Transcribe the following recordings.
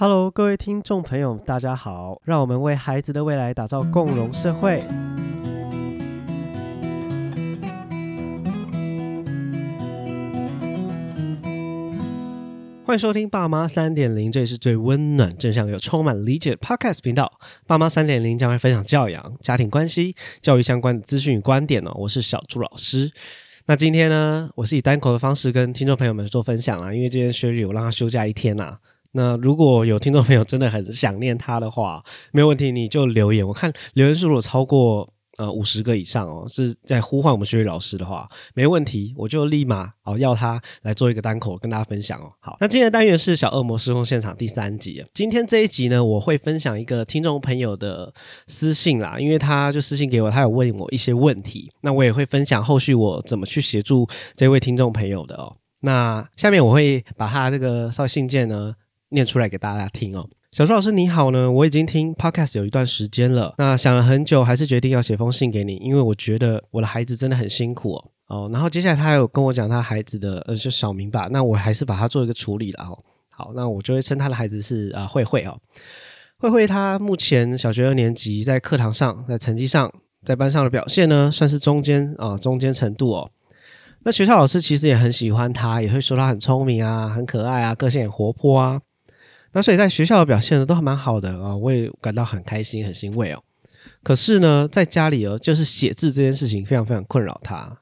Hello，各位听众朋友，大家好！让我们为孩子的未来打造共融社会。欢迎收听《爸妈三点零》，这里是最温暖、正向又充满理解的 Podcast 频道。爸妈三点零将会分享教养、家庭关系、教育相关的资讯与观点哦。我是小朱老师。那今天呢，我是以单口的方式跟听众朋友们做分享啊，因为今天薛 y 我让他休假一天呐。那如果有听众朋友真的很想念他的话，没有问题，你就留言。我看留言数如果超过呃五十个以上哦，是在呼唤我们学语老师的话，没问题，我就立马哦要他来做一个单口跟大家分享哦。好，那今天的单元是小恶魔失控现场第三集。今天这一集呢，我会分享一个听众朋友的私信啦，因为他就私信给我，他有问我一些问题，那我也会分享后续我怎么去协助这位听众朋友的哦。那下面我会把他这个稍微信件呢。念出来给大家听哦，小朱老师你好呢，我已经听 podcast 有一段时间了，那想了很久，还是决定要写封信给你，因为我觉得我的孩子真的很辛苦哦。哦，然后接下来他还有跟我讲他孩子的，呃，就小明吧，那我还是把他做一个处理了哦。好，那我就会称他的孩子是啊慧慧哦，慧慧她目前小学二年级，在课堂上，在成绩上，在班上的表现呢，算是中间啊，中间程度哦。那学校老师其实也很喜欢他，也会说他很聪明啊，很可爱啊，个性很活泼啊。那所以在学校的表现呢都还蛮好的啊，我也感到很开心、很欣慰哦。可是呢，在家里哦，就是写字这件事情非常非常困扰他，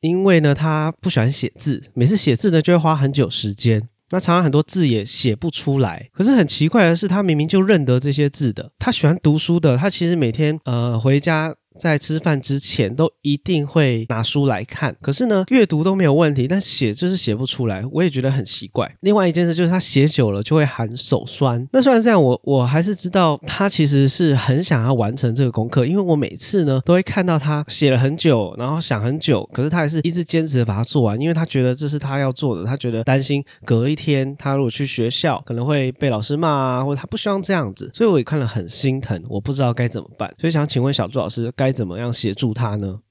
因为呢，他不喜欢写字，每次写字呢就会花很久时间，那常常很多字也写不出来。可是很奇怪的是，他明明就认得这些字的，他喜欢读书的，他其实每天呃回家。在吃饭之前都一定会拿书来看，可是呢，阅读都没有问题，但写就是写不出来，我也觉得很奇怪。另外一件事就是他写久了就会喊手酸。那虽然这样，我我还是知道他其实是很想要完成这个功课，因为我每次呢都会看到他写了很久，然后想很久，可是他还是一直坚持的把它做完，因为他觉得这是他要做的，他觉得担心隔一天他如果去学校可能会被老师骂啊，或者他不希望这样子，所以我也看了很心疼，我不知道该怎么办，所以想请问小朱老师该。该怎么样协助他呢？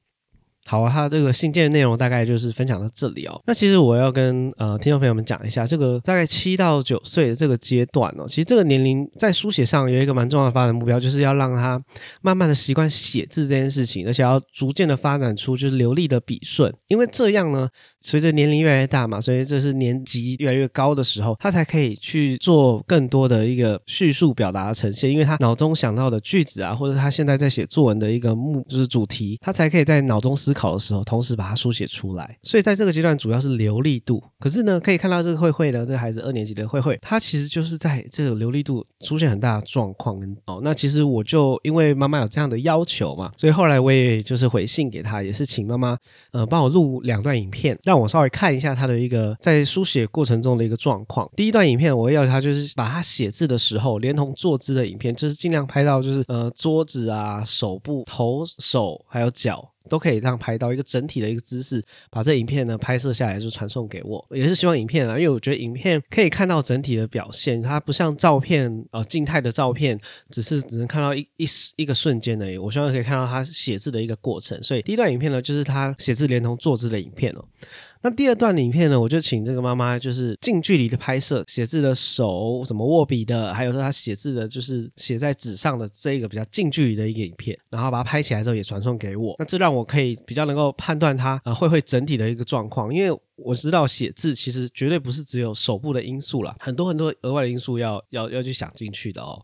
好啊，他这个信件内容大概就是分享到这里哦。那其实我要跟呃听众朋友们讲一下，这个大概七到九岁的这个阶段哦，其实这个年龄在书写上有一个蛮重要的发展目标，就是要让他慢慢的习惯写字这件事情，而且要逐渐的发展出就是流利的笔顺，因为这样呢。随着年龄越来越大嘛，所以这是年级越来越高的时候，他才可以去做更多的一个叙述表达的呈现，因为他脑中想到的句子啊，或者他现在在写作文的一个目就是主题，他才可以在脑中思考的时候，同时把它书写出来。所以在这个阶段，主要是流利度。可是呢，可以看到这个慧慧呢，这个孩子二年级的慧慧，他其实就是在这个流利度出现很大的状况。哦，那其实我就因为妈妈有这样的要求嘛，所以后来我也就是回信给他，也是请妈妈呃帮我录两段影片，让我稍微看一下他的一个在书写过程中的一个状况。第一段影片，我要他就是把他写字的时候，连同坐姿的影片，就是尽量拍到就是呃桌子啊、手部、头、手还有脚。都可以这样拍到一个整体的一个姿势，把这影片呢拍摄下来就传送给我，也是希望影片啊，因为我觉得影片可以看到整体的表现，它不像照片呃静态的照片，只是只能看到一一一个瞬间而已。我希望可以看到他写字的一个过程，所以第一段影片呢就是他写字连同坐姿的影片哦。那第二段影片呢，我就请这个妈妈就是近距离的拍摄写字的手怎么握笔的，还有说她写字的就是写在纸上的这个比较近距离的一个影片，然后把它拍起来之后也传送给我。那这让我可以比较能够判断他啊会会整体的一个状况，因为我知道写字其实绝对不是只有手部的因素了，很多很多额外的因素要要要去想进去的哦。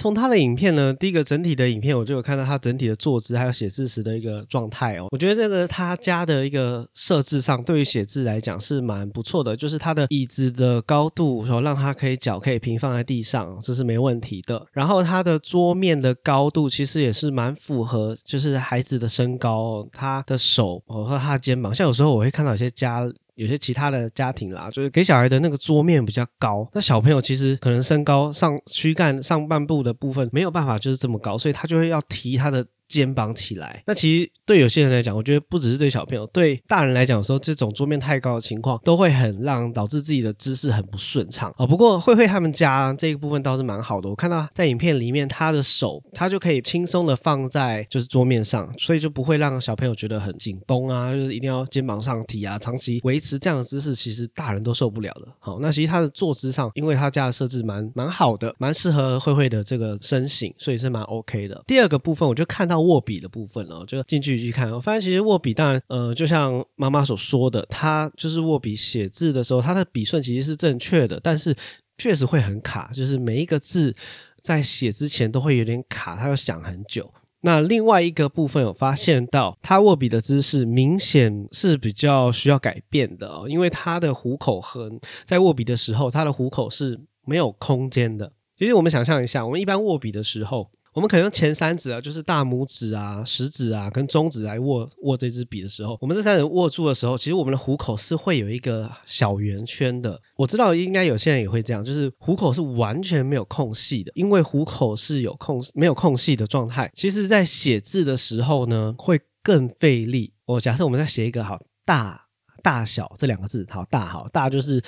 从他的影片呢，第一个整体的影片，我就有看到他整体的坐姿，还有写字时的一个状态哦。我觉得这个他家的一个设置上，对于写字来讲是蛮不错的，就是他的椅子的高度，然后让他可以脚可以平放在地上，这是没问题的。然后他的桌面的高度其实也是蛮符合，就是孩子的身高，他的手和他的肩膀，像有时候我会看到有些家。有些其他的家庭啦，就是给小孩的那个桌面比较高，那小朋友其实可能身高上躯干上半部的部分没有办法就是这么高，所以他就会要提他的肩膀起来。那其实对有些人来讲，我觉得不只是对小朋友，对大人来讲，说这种桌面太高的情况，都会很让导致自己的姿势很不顺畅啊。不过慧慧他们家这一部分倒是蛮好的，我看到在影片里面，他的手他就可以轻松的放在就是桌面上，所以就不会让小朋友觉得很紧绷啊，就是一定要肩膀上提啊，长期维持这样的姿势，其实大人都受不了的。好，那其实他的坐姿上，因为他家的设置蛮蛮好的，蛮适合慧慧的这个身形，所以是蛮 OK 的。第二个部分，我就看到握笔的部分了，就近距离去看，我发现其实握笔，当然，呃，就像妈妈所说的，他就是握笔写字的时候，他的笔顺其实是正确的，但是确实会很卡，就是每一个字在写之前都会有点卡，他要想很久。那另外一个部分有发现到，他握笔的姿势明显是比较需要改变的哦，因为他的虎口横在握笔的时候，他的虎口是没有空间的。其实我们想象一下，我们一般握笔的时候。我们可能用前三指啊，就是大拇指啊、食指啊跟中指来握握这支笔的时候，我们这三指握住的时候，其实我们的虎口是会有一个小圆圈的。我知道应该有些人也会这样，就是虎口是完全没有空隙的，因为虎口是有空没有空隙的状态。其实，在写字的时候呢，会更费力。我假设我们在写一个好大大小这两个字，好大好大就是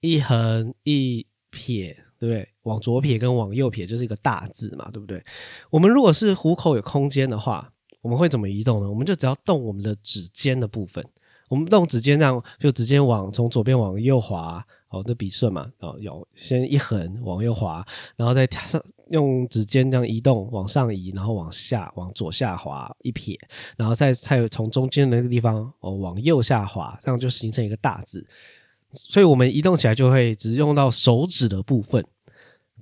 一横一撇。对？往左撇跟往右撇就是一个大字嘛，对不对？我们如果是虎口有空间的话，我们会怎么移动呢？我们就只要动我们的指尖的部分，我们动指尖这样，就直接往从左边往右滑，哦，这笔顺嘛，哦，有先一横往右滑，然后再上用指尖这样移动往上移，然后往下往左下滑一撇，然后再再从中间的那个地方哦往右下滑，这样就形成一个大字。所以我们移动起来就会只用到手指的部分，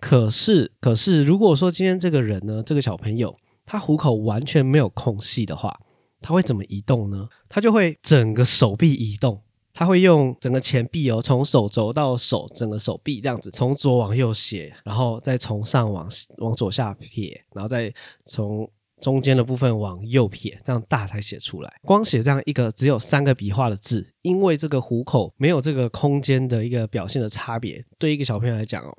可是可是如果说今天这个人呢，这个小朋友他虎口完全没有空隙的话，他会怎么移动呢？他就会整个手臂移动，他会用整个前臂哦，从手肘到手整个手臂这样子，从左往右写，然后再从上往往左下撇，然后再从。中间的部分往右撇，这样大才写出来。光写这样一个只有三个笔画的字，因为这个虎口没有这个空间的一个表现的差别，对一个小朋友来讲哦，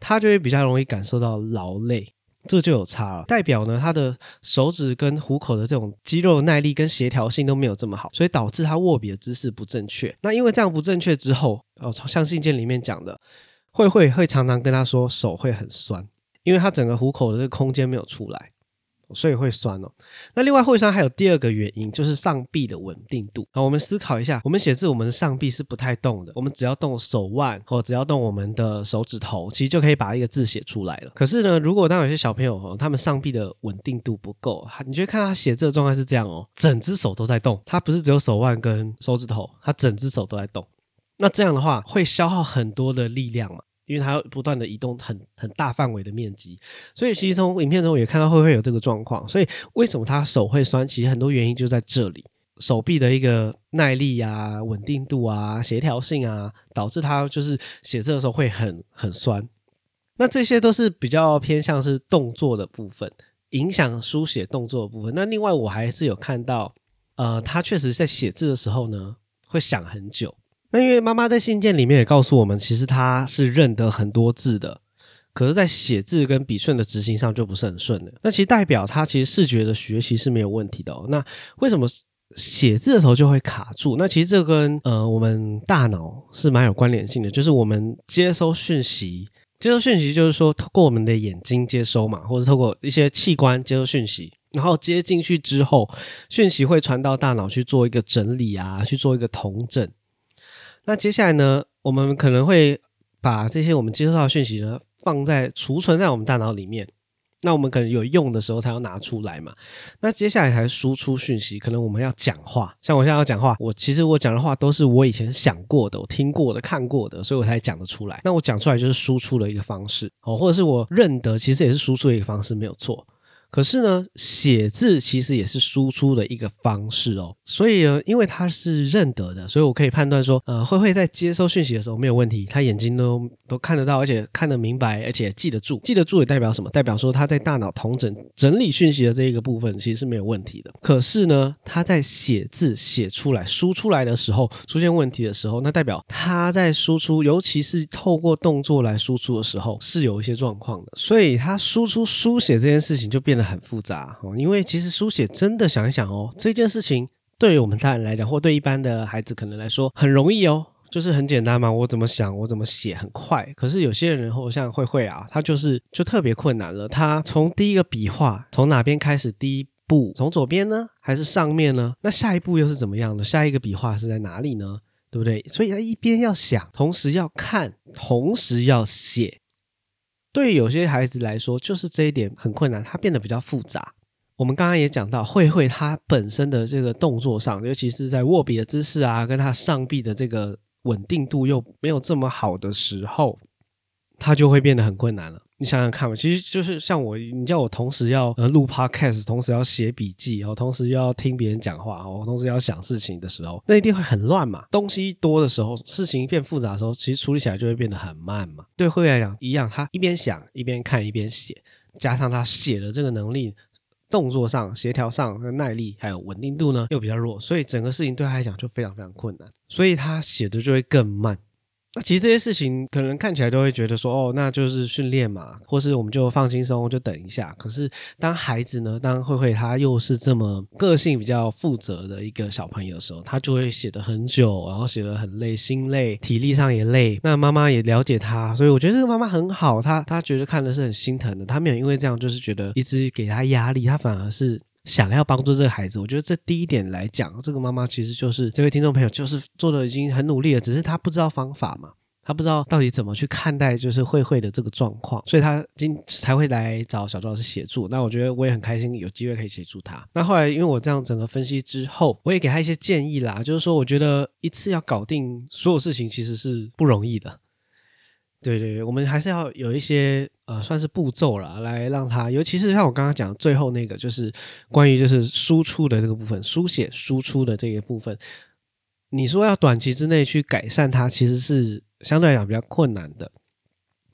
他就会比较容易感受到劳累，这就有差了。代表呢，他的手指跟虎口的这种肌肉耐力跟协调性都没有这么好，所以导致他握笔的姿势不正确。那因为这样不正确之后，哦，像信件里面讲的，慧慧会常常跟他说手会很酸，因为他整个虎口的这个空间没有出来。所以会酸哦。那另外会酸还有第二个原因，就是上臂的稳定度。好，我们思考一下，我们写字，我们的上臂是不太动的，我们只要动手腕或只要动我们的手指头，其实就可以把一个字写出来了。可是呢，如果当有些小朋友哦，他们上臂的稳定度不够，你觉得看他写字的状态是这样哦，整只手都在动，他不是只有手腕跟手指头，他整只手都在动。那这样的话会消耗很多的力量嘛？因为它要不断的移动很很大范围的面积，所以其实从影片中也看到会会有这个状况。所以为什么他手会酸？其实很多原因就在这里，手臂的一个耐力啊、稳定度啊、协调性啊，导致他就是写字的时候会很很酸。那这些都是比较偏向是动作的部分，影响书写动作的部分。那另外我还是有看到，呃，他确实在写字的时候呢，会想很久。那因为妈妈在信件里面也告诉我们，其实她是认得很多字的，可是，在写字跟笔顺的执行上就不是很顺的。那其实代表她其实视觉的学习是没有问题的哦。那为什么写字的时候就会卡住？那其实这跟呃我们大脑是蛮有关联性的，就是我们接收讯息，接收讯息就是说透过我们的眼睛接收嘛，或者透过一些器官接收讯息，然后接进去之后，讯息会传到大脑去做一个整理啊，去做一个统整。那接下来呢，我们可能会把这些我们接收到的讯息呢，放在储存在我们大脑里面。那我们可能有用的时候才要拿出来嘛。那接下来才输出讯息，可能我们要讲话。像我现在要讲话，我其实我讲的话都是我以前想过的、我听过的、看过的，所以我才讲得出来。那我讲出来就是输出的一个方式哦，或者是我认得，其实也是输出的一个方式，没有错。可是呢，写字其实也是输出的一个方式哦。所以呢，因为他是认得的，所以我可以判断说，呃，慧慧在接收讯息的时候没有问题，他眼睛都都看得到，而且看得明白，而且记得住。记得住也代表什么？代表说他在大脑同整整理讯息的这一个部分其实是没有问题的。可是呢，他在写字写出来、输出来的时候出现问题的时候，那代表他在输出，尤其是透过动作来输出的时候是有一些状况的。所以他输出书写这件事情就变得。很复杂哦。因为其实书写真的想一想哦，这件事情对于我们大人来讲，或对一般的孩子可能来说很容易哦，就是很简单嘛。我怎么想，我怎么写，很快。可是有些人或像慧慧啊，他就是就特别困难了。他从第一个笔画，从哪边开始？第一步从左边呢，还是上面呢？那下一步又是怎么样的？下一个笔画是在哪里呢？对不对？所以他一边要想，同时要看，同时要写。对于有些孩子来说，就是这一点很困难，他变得比较复杂。我们刚刚也讲到，慧慧她本身的这个动作上，尤其是在握笔的姿势啊，跟她上臂的这个稳定度又没有这么好的时候，他就会变得很困难了。你想想看嘛，其实就是像我，你叫我同时要呃录 podcast，同时要写笔记然后，同时又要听别人讲话我，同时要想事情的时候，那一定会很乱嘛。东西多的时候，事情变复杂的时候，其实处理起来就会变得很慢嘛。对慧来讲一样，他一边想一边看一边写，加上他写的这个能力，动作上、协调上、耐力还有稳定度呢又比较弱，所以整个事情对他来讲就非常非常困难，所以他写的就会更慢。那其实这些事情可能看起来都会觉得说，哦，那就是训练嘛，或是我们就放轻松，就等一下。可是当孩子呢，当慧慧他又是这么个性比较负责的一个小朋友的时候，他就会写的很久，然后写的很累，心累，体力上也累。那妈妈也了解他，所以我觉得这个妈妈很好，她她觉得看的是很心疼的，她没有因为这样就是觉得一直给他压力，她反而是。想要帮助这个孩子，我觉得这第一点来讲，这个妈妈其实就是这位听众朋友，就是做的已经很努力了，只是她不知道方法嘛，她不知道到底怎么去看待就是慧慧的这个状况，所以她今才会来找小周老师协助。那我觉得我也很开心有机会可以协助他。那后来因为我这样整个分析之后，我也给他一些建议啦，就是说我觉得一次要搞定所有事情其实是不容易的。对对对，我们还是要有一些呃，算是步骤了，来让他，尤其是像我刚刚讲最后那个，就是关于就是输出的这个部分，书写输出的这个部分，你说要短期之内去改善它，其实是相对来讲比较困难的。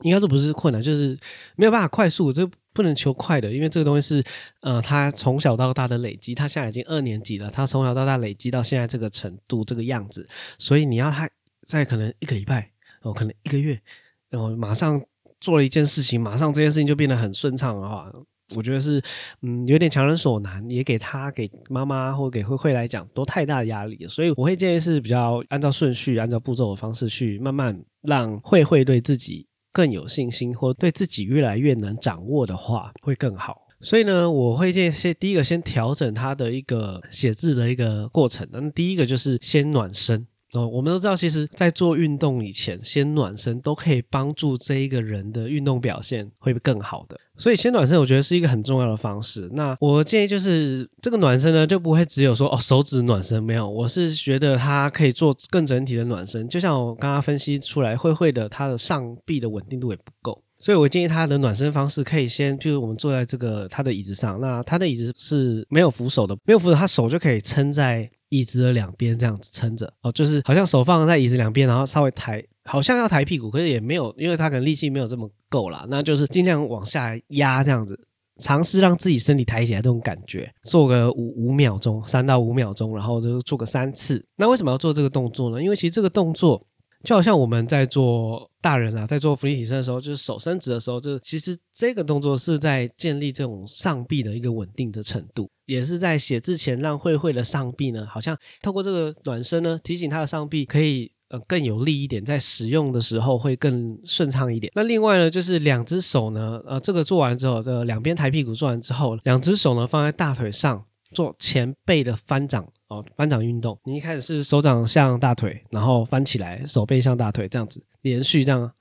应该说不是困难，就是没有办法快速，这不能求快的，因为这个东西是呃，他从小到大的累积，他现在已经二年级了，他从小到大累积到现在这个程度这个样子，所以你要他在可能一个礼拜哦，可能一个月。然后马上做了一件事情，马上这件事情就变得很顺畅的话，我觉得是嗯有点强人所难，也给他给妈妈或给慧慧来讲都太大的压力，所以我会建议是比较按照顺序、按照步骤的方式去慢慢让慧慧对自己更有信心，或对自己越来越能掌握的话会更好。所以呢，我会建议先第一个先调整他的一个写字的一个过程，那第一个就是先暖身。哦，我们都知道，其实，在做运动以前，先暖身都可以帮助这一个人的运动表现会更好的。所以，先暖身，我觉得是一个很重要的方式。那我建议就是，这个暖身呢，就不会只有说哦，手指暖身没有。我是觉得它可以做更整体的暖身。就像我刚刚分析出来，慧慧的她的上臂的稳定度也不够，所以我建议他的暖身方式可以先，就是我们坐在这个他的椅子上，那他的椅子是没有扶手的，没有扶手，他手就可以撑在。椅子的两边这样子撑着哦，就是好像手放在椅子两边，然后稍微抬，好像要抬屁股，可是也没有，因为他可能力气没有这么够啦，那就是尽量往下压这样子，尝试让自己身体抬起来这种感觉，做个五五秒钟，三到五秒钟，然后就做个三次。那为什么要做这个动作呢？因为其实这个动作。就好像我们在做大人啊，在做俯卧撑的时候，就是手伸直的时候，就其实这个动作是在建立这种上臂的一个稳定的程度，也是在写字前让慧慧的上臂呢，好像透过这个暖身呢，提醒他的上臂可以呃更有力一点，在使用的时候会更顺畅一点。那另外呢，就是两只手呢，呃，这个做完之后，这两边抬屁股做完之后，两只手呢放在大腿上。做前背的翻掌哦，翻掌运动。你一开始是手掌向大腿，然后翻起来，手背向大腿，这样子连续这样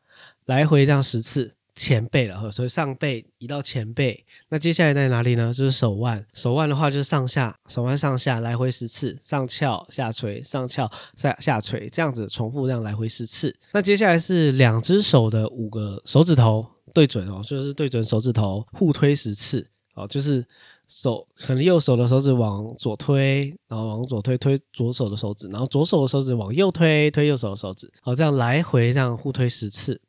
来回这样十次前背了，所以上背移到前背。那接下来在哪里呢？就是手腕，手腕的话就是上下，手腕上下来回十次，上翘下垂，上翘下下垂，这样子重复这样来回十次。那接下来是两只手的五个手指头对准哦，就是对准手指头互推十次哦，就是。手可能右手的手指往左推，然后往左推推左手的手指，然后左手的手指往右推推右手的手指，好，这样来回这样互推十次。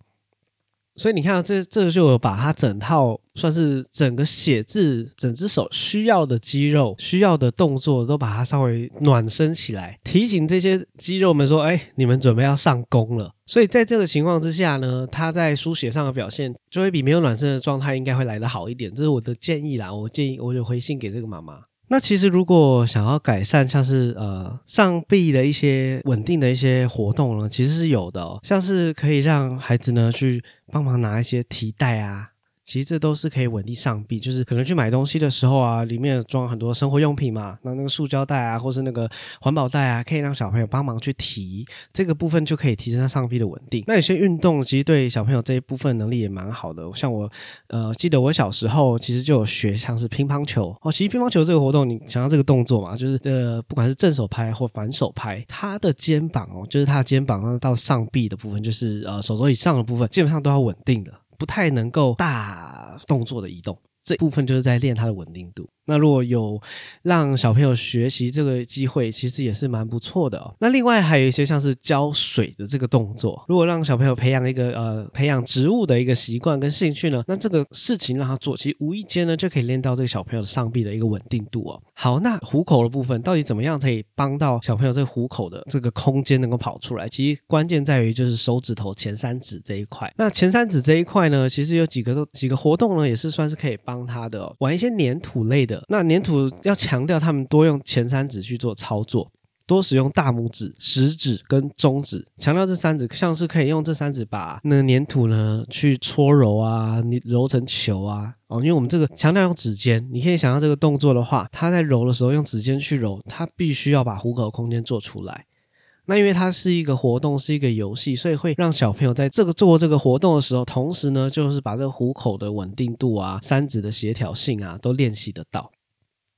所以你看，这这就把它整套算是整个写字、整只手需要的肌肉、需要的动作，都把它稍微暖身起来，提醒这些肌肉们说：“哎，你们准备要上工了。”所以在这个情况之下呢，他在书写上的表现就会比没有暖身的状态应该会来得好一点。这是我的建议啦，我建议我就回信给这个妈妈。那其实如果想要改善像是呃上臂的一些稳定的一些活动呢，其实是有的，哦，像是可以让孩子呢去帮忙拿一些提袋啊。其实这都是可以稳定上臂，就是可能去买东西的时候啊，里面装很多生活用品嘛，那那个塑胶袋啊，或是那个环保袋啊，可以让小朋友帮忙去提，这个部分就可以提升他上臂的稳定。那有些运动其实对小朋友这一部分能力也蛮好的，像我呃记得我小时候其实就有学像是乒乓球哦，其实乒乓球这个活动，你想要这个动作嘛，就是呃不管是正手拍或反手拍，他的肩膀哦，就是他的肩膀到上臂的部分，就是呃手肘以上的部分，基本上都要稳定的。不太能够大动作的移动，这部分就是在练它的稳定度。那如果有让小朋友学习这个机会，其实也是蛮不错的哦。那另外还有一些像是浇水的这个动作，如果让小朋友培养一个呃培养植物的一个习惯跟兴趣呢，那这个事情让他做，其实无意间呢就可以练到这个小朋友的上臂的一个稳定度哦。好，那虎口的部分到底怎么样可以帮到小朋友这虎口的这个空间能够跑出来？其实关键在于就是手指头前三指这一块。那前三指这一块呢，其实有几个几个活动呢，也是算是可以帮他的玩一些粘土类的。那粘土要强调他们多用前三指去做操作，多使用大拇指、食指跟中指，强调这三指，像是可以用这三指把那粘土呢去搓揉啊，你揉成球啊，哦，因为我们这个强调用指尖，你可以想象这个动作的话，它在揉的时候用指尖去揉，它必须要把虎口空间做出来。那因为它是一个活动，是一个游戏，所以会让小朋友在这个做这个活动的时候，同时呢，就是把这个虎口的稳定度啊、三指的协调性啊，都练习得到。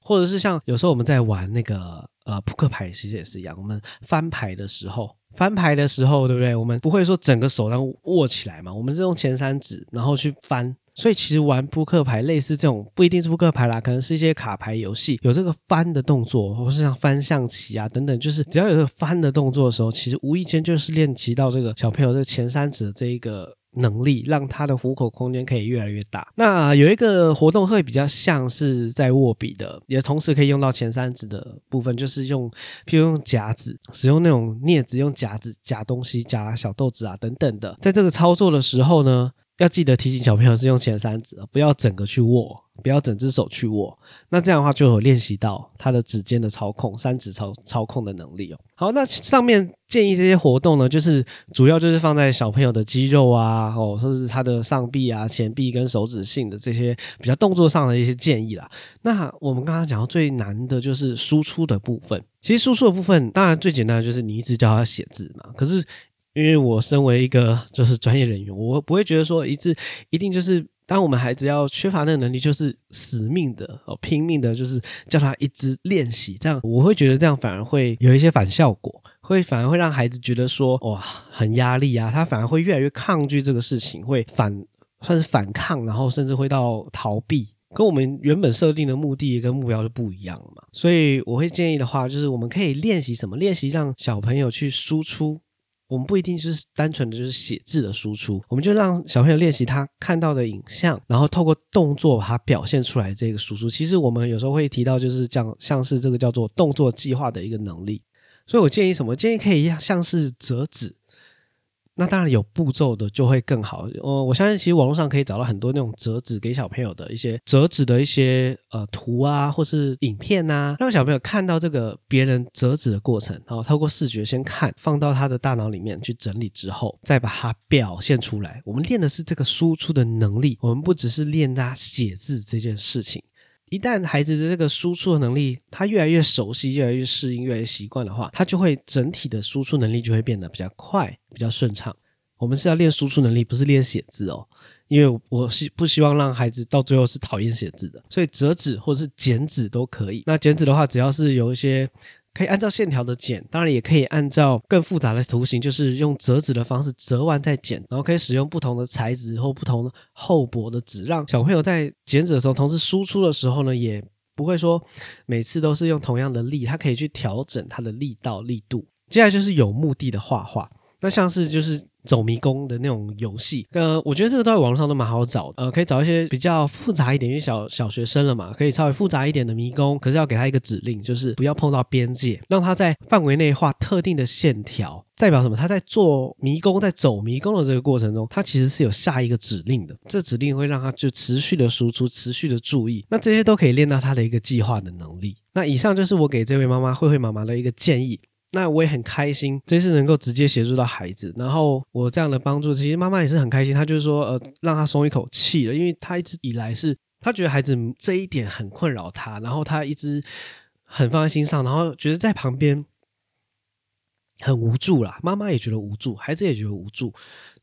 或者是像有时候我们在玩那个呃扑克牌，其实也是一样。我们翻牌的时候，翻牌的时候，对不对？我们不会说整个手然后握起来嘛，我们是用前三指然后去翻。所以其实玩扑克牌类似这种不一定是扑克牌啦，可能是一些卡牌游戏，有这个翻的动作，或是像翻象棋啊等等，就是只要有这个翻的动作的时候，其实无意间就是练习到这个小朋友这前三指的这一个能力，让他的虎口空间可以越来越大。那有一个活动会比较像是在握笔的，也同时可以用到前三指的部分，就是用譬如用夹子，使用那种镊子，用夹子夹东西，夹小豆子啊等等的，在这个操作的时候呢。要记得提醒小朋友是用前三指，不要整个去握，不要整只手去握。那这样的话就有练习到他的指尖的操控、三指操操控的能力哦。好，那上面建议这些活动呢，就是主要就是放在小朋友的肌肉啊，哦，或者是他的上臂啊、前臂跟手指性的这些比较动作上的一些建议啦。那我们刚刚讲到最难的就是输出的部分。其实输出的部分，当然最简单的就是你一直教他写字嘛。可是因为我身为一个就是专业人员，我不会觉得说一次一定就是当我们孩子要缺乏那个能力，就是死命的哦拼命的，就是叫他一直练习，这样我会觉得这样反而会有一些反效果，会反而会让孩子觉得说哇很压力啊，他反而会越来越抗拒这个事情，会反算是反抗，然后甚至会到逃避，跟我们原本设定的目的跟目标就不一样了嘛。所以我会建议的话，就是我们可以练习什么？练习让小朋友去输出。我们不一定就是单纯的就是写字的输出，我们就让小朋友练习他看到的影像，然后透过动作把它表现出来。这个输出其实我们有时候会提到，就是像，像是这个叫做动作计划的一个能力。所以我建议什么？建议可以像是折纸。那当然有步骤的就会更好。呃，我相信其实网络上可以找到很多那种折纸给小朋友的一些折纸的一些呃图啊，或是影片呐，让小朋友看到这个别人折纸的过程，然后透过视觉先看，放到他的大脑里面去整理之后，再把它表现出来。我们练的是这个输出的能力，我们不只是练他写字这件事情。一旦孩子的这个输出的能力，他越来越熟悉，越来越适应，越来越习惯的话，他就会整体的输出能力就会变得比较快，比较顺畅。我们是要练输出能力，不是练写字哦，因为我是不希望让孩子到最后是讨厌写字的，所以折纸或者是剪纸都可以。那剪纸的话，只要是有一些。可以按照线条的剪，当然也可以按照更复杂的图形，就是用折纸的方式折完再剪，然后可以使用不同的材质或不同厚薄的纸，让小朋友在剪纸的时候，同时输出的时候呢，也不会说每次都是用同样的力，他可以去调整他的力道力度。接下来就是有目的的画画。那像是就是走迷宫的那种游戏，呃，我觉得这个在网络上都蛮好找的，呃，可以找一些比较复杂一点，因为小小学生了嘛，可以稍微复杂一点的迷宫，可是要给他一个指令，就是不要碰到边界，让他在范围内画特定的线条，代表什么？他在做迷宫，在走迷宫的这个过程中，他其实是有下一个指令的，这指令会让他就持续的输出，持续的注意，那这些都可以练到他的一个计划的能力。那以上就是我给这位妈妈慧慧妈妈的一个建议。那我也很开心，这次能够直接协助到孩子，然后我这样的帮助，其实妈妈也是很开心。她就是说，呃，让她松一口气了，因为她一直以来是她觉得孩子这一点很困扰她，然后她一直很放在心上，然后觉得在旁边。很无助啦，妈妈也觉得无助，孩子也觉得无助。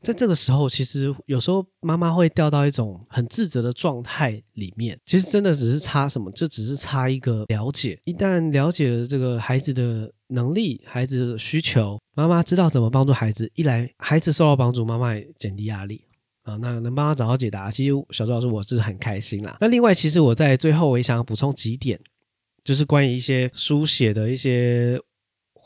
在这个时候，其实有时候妈妈会掉到一种很自责的状态里面。其实真的只是差什么，就只是差一个了解。一旦了解了这个孩子的能力、孩子的需求，妈妈知道怎么帮助孩子。一来，孩子受到帮助，妈妈也减低压力啊。那能帮他找到解答，其实小周老师我是很开心啦。那另外，其实我在最后我也想补充几点，就是关于一些书写的一些。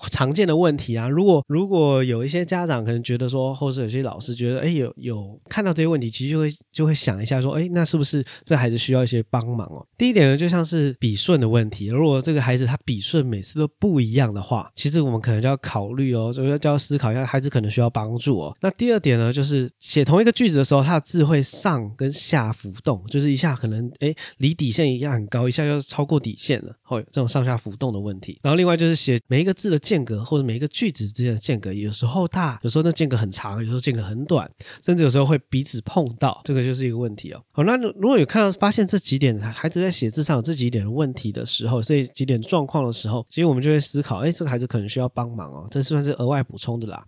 常见的问题啊，如果如果有一些家长可能觉得说，或是有些老师觉得，哎，有有看到这些问题，其实就会就会想一下说，哎，那是不是这孩子需要一些帮忙哦？第一点呢，就像是笔顺的问题，如果这个孩子他笔顺每次都不一样的话，其实我们可能就要考虑哦，就要就要思考一下，孩子可能需要帮助哦。那第二点呢，就是写同一个句子的时候，他的字会上跟下浮动，就是一下可能哎离底线一样很高，一下又超过底线了，会有这种上下浮动的问题。然后另外就是写每一个字的。间隔或者每一个句子之间的间隔，有时候大，有时候那间隔很长，有时候间隔很短，甚至有时候会彼此碰到，这个就是一个问题哦。好，那如果有看到发现这几点孩子在写字上有这几点的问题的时候，这几点状况的时候，其实我们就会思考，哎，这个孩子可能需要帮忙哦，这算是额外补充的啦。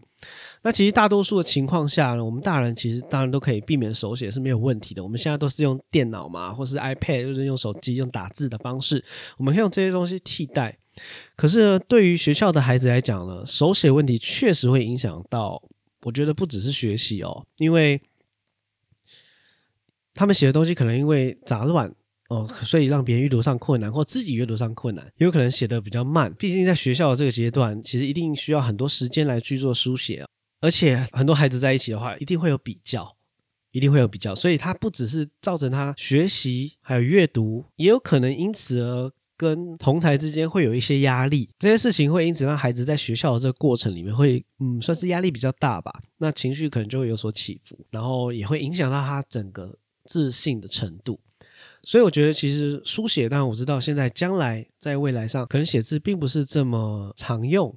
那其实大多数的情况下呢，我们大人其实当然都可以避免手写是没有问题的。我们现在都是用电脑嘛，或是 iPad，就是用手机用打字的方式，我们可以用这些东西替代。可是呢对于学校的孩子来讲呢，手写问题确实会影响到。我觉得不只是学习哦，因为他们写的东西可能因为杂乱哦，所以让别人阅读上困难，或自己阅读上困难，也有可能写的比较慢。毕竟在学校的这个阶段，其实一定需要很多时间来去做书写，而且很多孩子在一起的话，一定会有比较，一定会有比较，所以他不只是造成他学习还有阅读，也有可能因此而。跟同才之间会有一些压力，这些事情会因此让孩子在学校的这个过程里面会，嗯，算是压力比较大吧。那情绪可能就会有所起伏，然后也会影响到他整个自信的程度。所以我觉得，其实书写，当然我知道现在将来在未来上可能写字并不是这么常用，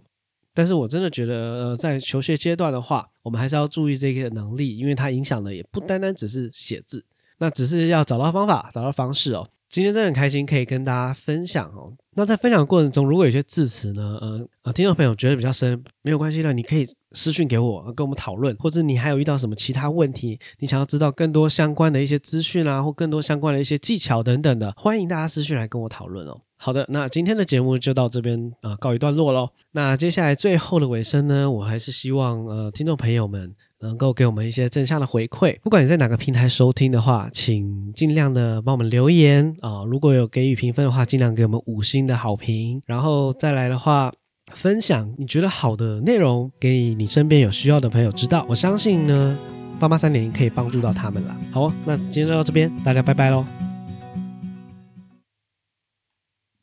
但是我真的觉得，呃，在求学阶段的话，我们还是要注意这个能力，因为它影响的也不单单只是写字，那只是要找到方法，找到方式哦。今天真的很开心，可以跟大家分享哦。那在分享过程中，如果有些字词呢，呃呃，听众朋友觉得比较深，没有关系的，你可以私讯给我，跟我们讨论，或者你还有遇到什么其他问题，你想要知道更多相关的一些资讯啊，或更多相关的一些技巧等等的，欢迎大家私讯来跟我讨论哦。好的，那今天的节目就到这边啊，告一段落喽。那接下来最后的尾声呢，我还是希望呃，听众朋友们。能够给我们一些正向的回馈，不管你在哪个平台收听的话，请尽量的帮我们留言啊！如果有给予评分的话，尽量给我们五星的好评。然后再来的话，分享你觉得好的内容给你身边有需要的朋友知道。我相信呢，爸妈三点零可以帮助到他们了。好，那今天就到这边，大家拜拜喽。